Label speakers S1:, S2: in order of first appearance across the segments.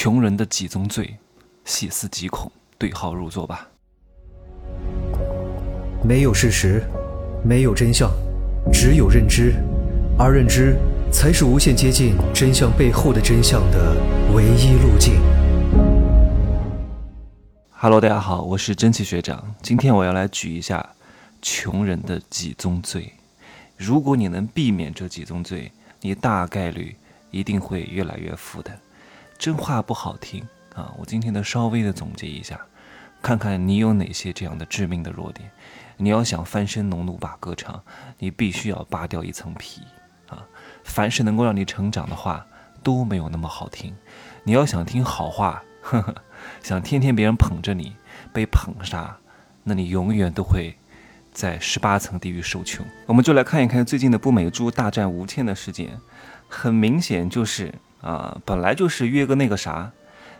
S1: 穷人的几宗罪，细思极恐。对号入座吧。
S2: 没有事实，没有真相，只有认知，而认知才是无限接近真相背后的真相的唯一路径。
S1: Hello，大家好，我是蒸汽学长。今天我要来举一下穷人的几宗罪。如果你能避免这几宗罪，你大概率一定会越来越富的。真话不好听啊！我今天的稍微的总结一下，看看你有哪些这样的致命的弱点。你要想翻身农奴把歌唱，你必须要扒掉一层皮啊！凡是能够让你成长的话，都没有那么好听。你要想听好话，呵呵，想天天别人捧着你，被捧杀，那你永远都会在十八层地狱受穷。我们就来看一看最近的不美猪大战吴倩的事件，很明显就是。啊，本来就是约个那个啥，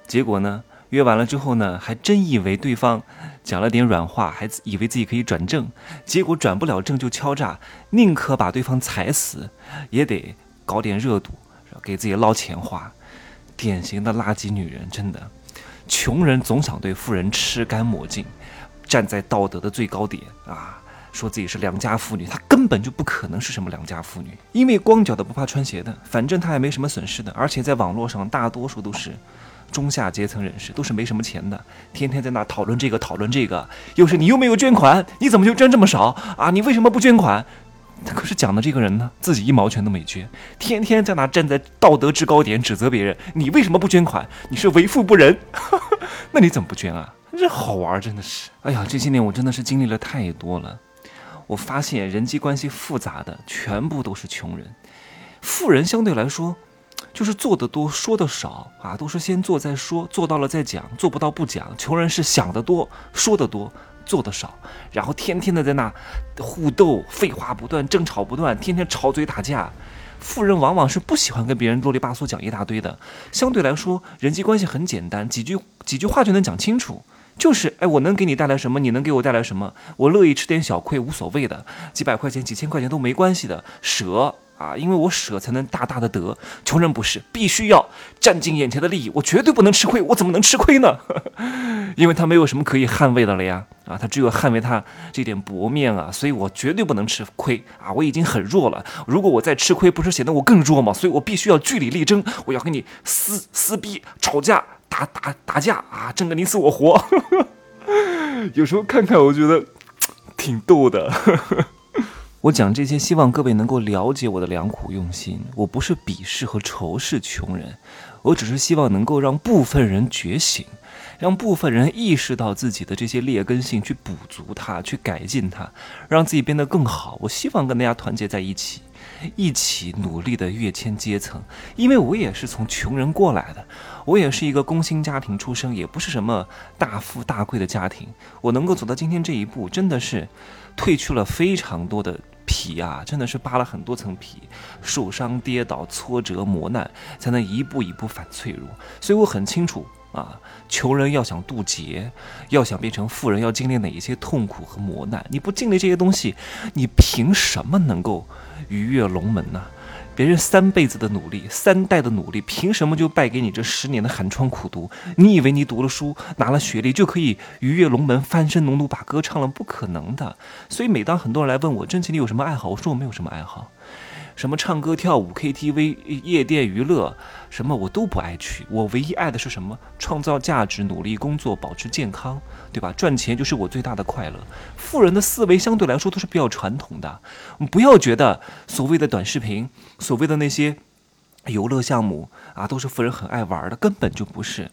S1: 结果呢，约完了之后呢，还真以为对方讲了点软话，还以为自己可以转正，结果转不了正就敲诈，宁可把对方踩死，也得搞点热度，给自己捞钱花。典型的垃圾女人，真的，穷人总想对富人吃干抹净，站在道德的最高点啊。说自己是良家妇女，她根本就不可能是什么良家妇女，因为光脚的不怕穿鞋的，反正她也没什么损失的，而且在网络上大多数都是中下阶层人士，都是没什么钱的，天天在那讨论这个讨论这个，又是你又没有捐款，你怎么就捐这么少啊？你为什么不捐款？可是讲的这个人呢，自己一毛钱都没捐，天天在那站在道德制高点指责别人，你为什么不捐款？你是为富不仁，那你怎么不捐啊？这好玩，真的是，哎呀，这些年我真的是经历了太多了。我发现人际关系复杂的全部都是穷人，富人相对来说就是做的多说的少啊，都是先做再说，做到了再讲，做不到不讲。穷人是想的多说的多，做的少，然后天天的在那互斗，废话不断，争吵不断，天天吵嘴打架。富人往往是不喜欢跟别人啰里吧嗦讲一大堆的，相对来说人际关系很简单，几句几句话就能讲清楚。就是哎，我能给你带来什么？你能给我带来什么？我乐意吃点小亏，无所谓的，几百块钱、几千块钱都没关系的，舍啊，因为我舍才能大大的得。穷人不是，必须要占尽眼前的利益，我绝对不能吃亏，我怎么能吃亏呢？因为他没有什么可以捍卫的了呀，啊，他只有捍卫他这点薄面啊，所以我绝对不能吃亏啊，我已经很弱了，如果我再吃亏，不是显得我更弱吗？所以我必须要据理力争，我要跟你撕撕逼、吵架。打打打架啊，争个你死我活。有时候看看，我觉得挺逗的。我讲这些，希望各位能够了解我的良苦用心。我不是鄙视和仇视穷人，我只是希望能够让部分人觉醒，让部分人意识到自己的这些劣根性，去补足它，去改进它，让自己变得更好。我希望跟大家团结在一起。一起努力的跃迁阶层，因为我也是从穷人过来的，我也是一个工薪家庭出生，也不是什么大富大贵的家庭。我能够走到今天这一步，真的是褪去了非常多的皮啊，真的是扒了很多层皮，受伤、跌倒、挫折、磨难，才能一步一步反脆弱。所以我很清楚啊，穷人要想渡劫，要想变成富人，要经历哪一些痛苦和磨难。你不经历这些东西，你凭什么能够？鱼跃龙门呢！别人三辈子的努力，三代的努力，凭什么就败给你这十年的寒窗苦读？你以为你读了书，拿了学历就可以鱼跃龙门、翻身农奴把歌唱了？不可能的！所以每当很多人来问我，真奇你有什么爱好？我说我没有什么爱好。什么唱歌跳舞 KTV 夜店娱乐，什么我都不爱去。我唯一爱的是什么？创造价值，努力工作，保持健康，对吧？赚钱就是我最大的快乐。富人的思维相对来说都是比较传统的，不要觉得所谓的短视频，所谓的那些游乐项目啊，都是富人很爱玩的，根本就不是。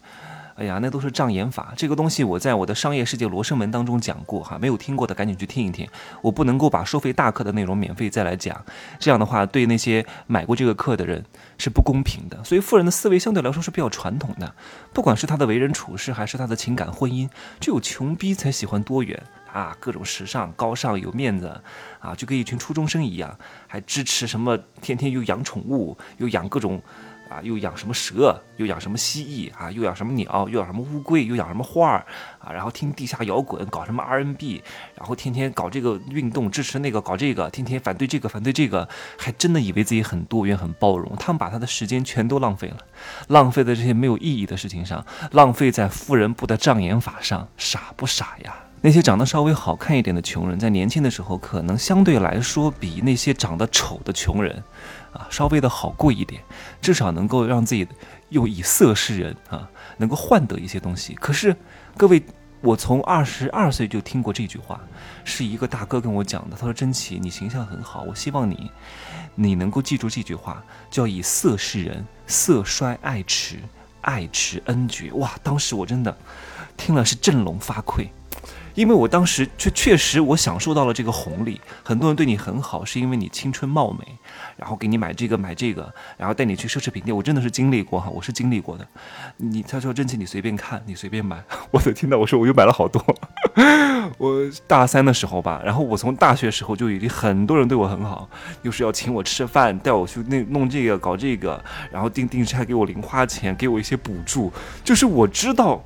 S1: 哎呀，那都是障眼法。这个东西我在我的商业世界罗生门当中讲过哈，没有听过的赶紧去听一听。我不能够把收费大课的内容免费再来讲，这样的话对那些买过这个课的人是不公平的。所以富人的思维相对来说是比较传统的，不管是他的为人处事，还是他的情感婚姻，只有穷逼才喜欢多元啊，各种时尚、高尚、有面子啊，就跟一群初中生一样，还支持什么天天又养宠物，又养各种。啊，又养什么蛇，又养什么蜥蜴啊，又养什么鸟，又养什么乌龟，又养什么花儿啊，然后听地下摇滚，搞什么 R&B，然后天天搞这个运动，支持那个，搞这个，天天反对这个，反对这个，还真的以为自己很多元、很包容。他们把他的时间全都浪费了，浪费在这些没有意义的事情上，浪费在富人部的障眼法上，傻不傻呀？那些长得稍微好看一点的穷人，在年轻的时候，可能相对来说比那些长得丑的穷人。啊，稍微的好过一点，至少能够让自己又以色示人啊，能够换得一些东西。可是，各位，我从二十二岁就听过这句话，是一个大哥跟我讲的。他说：“真奇，你形象很好，我希望你，你能够记住这句话，叫以色示人，色衰爱弛，爱弛恩绝。”哇，当时我真的听了是振聋发聩。因为我当时确确实我享受到了这个红利，很多人对你很好，是因为你青春貌美，然后给你买这个买这个，然后带你去奢侈品店，我真的是经历过哈，我是经历过的。你他说真奇，你随便看，你随便买，我的天呐，我说我又买了好多。我大三的时候吧，然后我从大学时候就已经很多人对我很好，又是要请我吃饭，带我去那弄这个搞这个，然后定定时还给我零花钱，给我一些补助，就是我知道，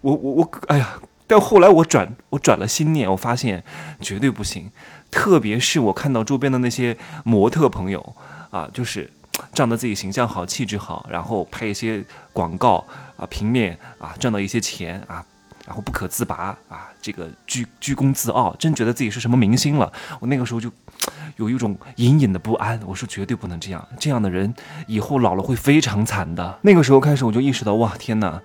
S1: 我我我，哎呀。但后来我转我转了心念，我发现绝对不行。特别是我看到周边的那些模特朋友啊，就是仗着自己形象好、气质好，然后拍一些广告啊、平面啊，赚到一些钱啊，然后不可自拔啊，这个居居功自傲，真觉得自己是什么明星了。我那个时候就 有一种隐隐的不安，我说绝对不能这样，这样的人以后老了会非常惨的。那个时候开始我就意识到，哇，天哪！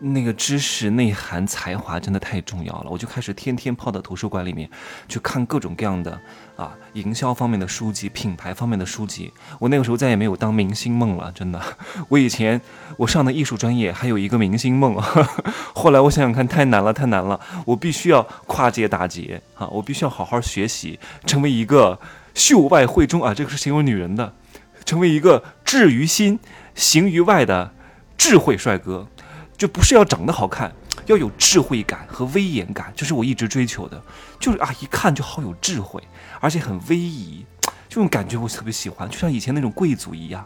S1: 那个知识内涵、才华真的太重要了，我就开始天天泡到图书馆里面去看各种各样的啊，营销方面的书籍、品牌方面的书籍。我那个时候再也没有当明星梦了，真的。我以前我上的艺术专业还有一个明星梦，后来我想想看，太难了，太难了。我必须要跨界打劫啊！我必须要好好学习，成为一个秀外慧中啊，这个是形容女人的，成为一个智于心、行于外的智慧帅哥。就不是要长得好看，要有智慧感和威严感，这是我一直追求的。就是啊，一看就好有智慧，而且很威仪，这种感觉我特别喜欢，就像以前那种贵族一样，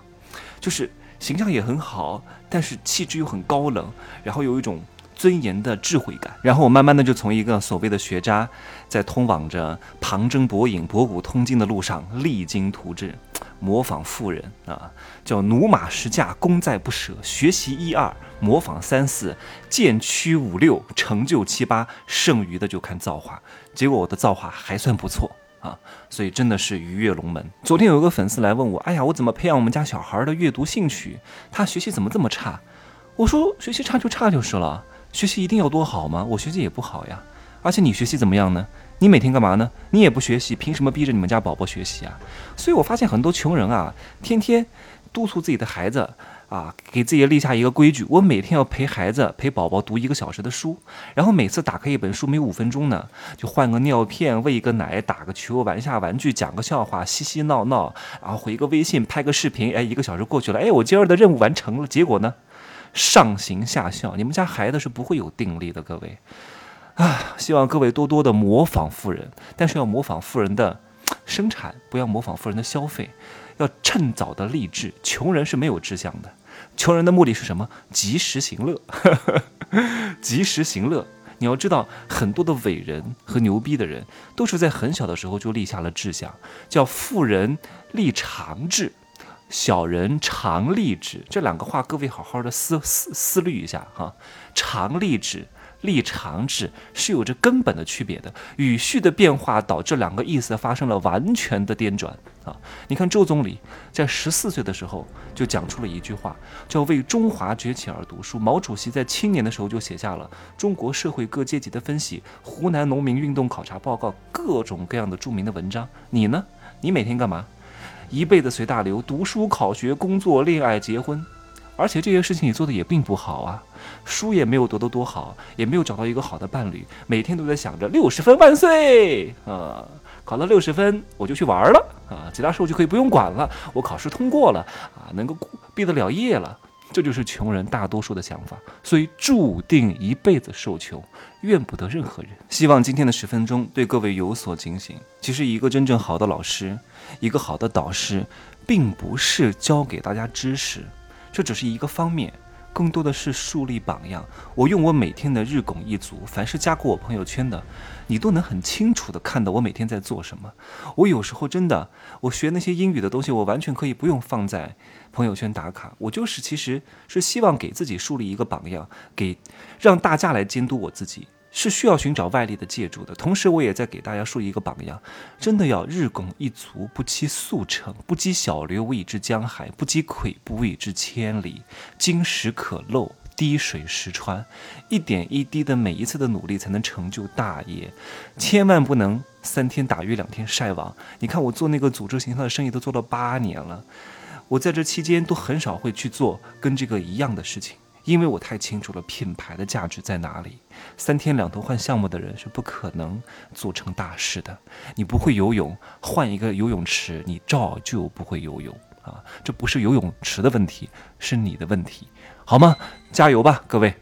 S1: 就是形象也很好，但是气质又很高冷，然后有一种尊严的智慧感。然后我慢慢的就从一个所谓的学渣，在通往着旁征博引、博古通今的路上励精图治。模仿富人啊，叫驽马十驾，功在不舍；学习一二，模仿三四，渐趋五六，成就七八，剩余的就看造化。结果我的造化还算不错啊，所以真的是鱼跃龙门。昨天有一个粉丝来问我，哎呀，我怎么培养我们家小孩的阅读兴趣？他学习怎么这么差？我说学习差就差就是了，学习一定要多好吗？我学习也不好呀。而且你学习怎么样呢？你每天干嘛呢？你也不学习，凭什么逼着你们家宝宝学习啊？所以我发现很多穷人啊，天天督促自己的孩子啊，给自己立下一个规矩：我每天要陪孩子、陪宝宝读一个小时的书。然后每次打开一本书，没五分钟呢，就换个尿片、喂一个奶、打个球、玩下玩具、讲个笑话、嬉嬉闹闹，然后回个微信、拍个视频。哎，一个小时过去了，哎，我今儿的任务完成了。结果呢，上行下效。你们家孩子是不会有定力的，各位。啊，希望各位多多的模仿富人，但是要模仿富人的生产，不要模仿富人的消费，要趁早的立志。穷人是没有志向的，穷人的目的是什么？及时行乐，及时行乐。你要知道，很多的伟人和牛逼的人，都是在很小的时候就立下了志向，叫富人立长志，小人常立志。这两个话，各位好好的思思思虑一下哈，常立志。立长志是有着根本的区别的，语序的变化导致两个意思发生了完全的颠转啊！你看周总理在十四岁的时候就讲出了一句话，叫“为中华崛起而读书”。毛主席在青年的时候就写下了《中国社会各阶级的分析》《湖南农民运动考察报告》各种各样的著名的文章。你呢？你每天干嘛？一辈子随大流，读书、考学、工作、恋爱、结婚。而且这些事情你做的也并不好啊，书也没有读得多好，也没有找到一个好的伴侣，每天都在想着六十分万岁啊，考了六十分我就去玩了啊，其他事我就可以不用管了，我考试通过了啊，能够毕得了业了，这就是穷人大多数的想法，所以注定一辈子受穷，怨不得任何人。希望今天的十分钟对各位有所警醒。其实一个真正好的老师，一个好的导师。并不是教给大家知识，这只是一个方面。更多的是树立榜样。我用我每天的日拱一卒，凡是加过我朋友圈的，你都能很清楚的看到我每天在做什么。我有时候真的，我学那些英语的东西，我完全可以不用放在朋友圈打卡。我就是其实是希望给自己树立一个榜样，给让大家来监督我自己。是需要寻找外力的借助的，同时我也在给大家树立一个榜样，真的要日拱一卒，不期速成，不积小流无以至江海，不积跬步无以至千里，金石可镂，滴水石穿，一点一滴的每一次的努力才能成就大业，千万不能三天打鱼两天晒网。你看我做那个组织形象的生意都做了八年了，我在这期间都很少会去做跟这个一样的事情。因为我太清楚了品牌的价值在哪里，三天两头换项目的人是不可能做成大事的。你不会游泳，换一个游泳池，你照旧不会游泳啊！这不是游泳池的问题，是你的问题，好吗？加油吧，各位！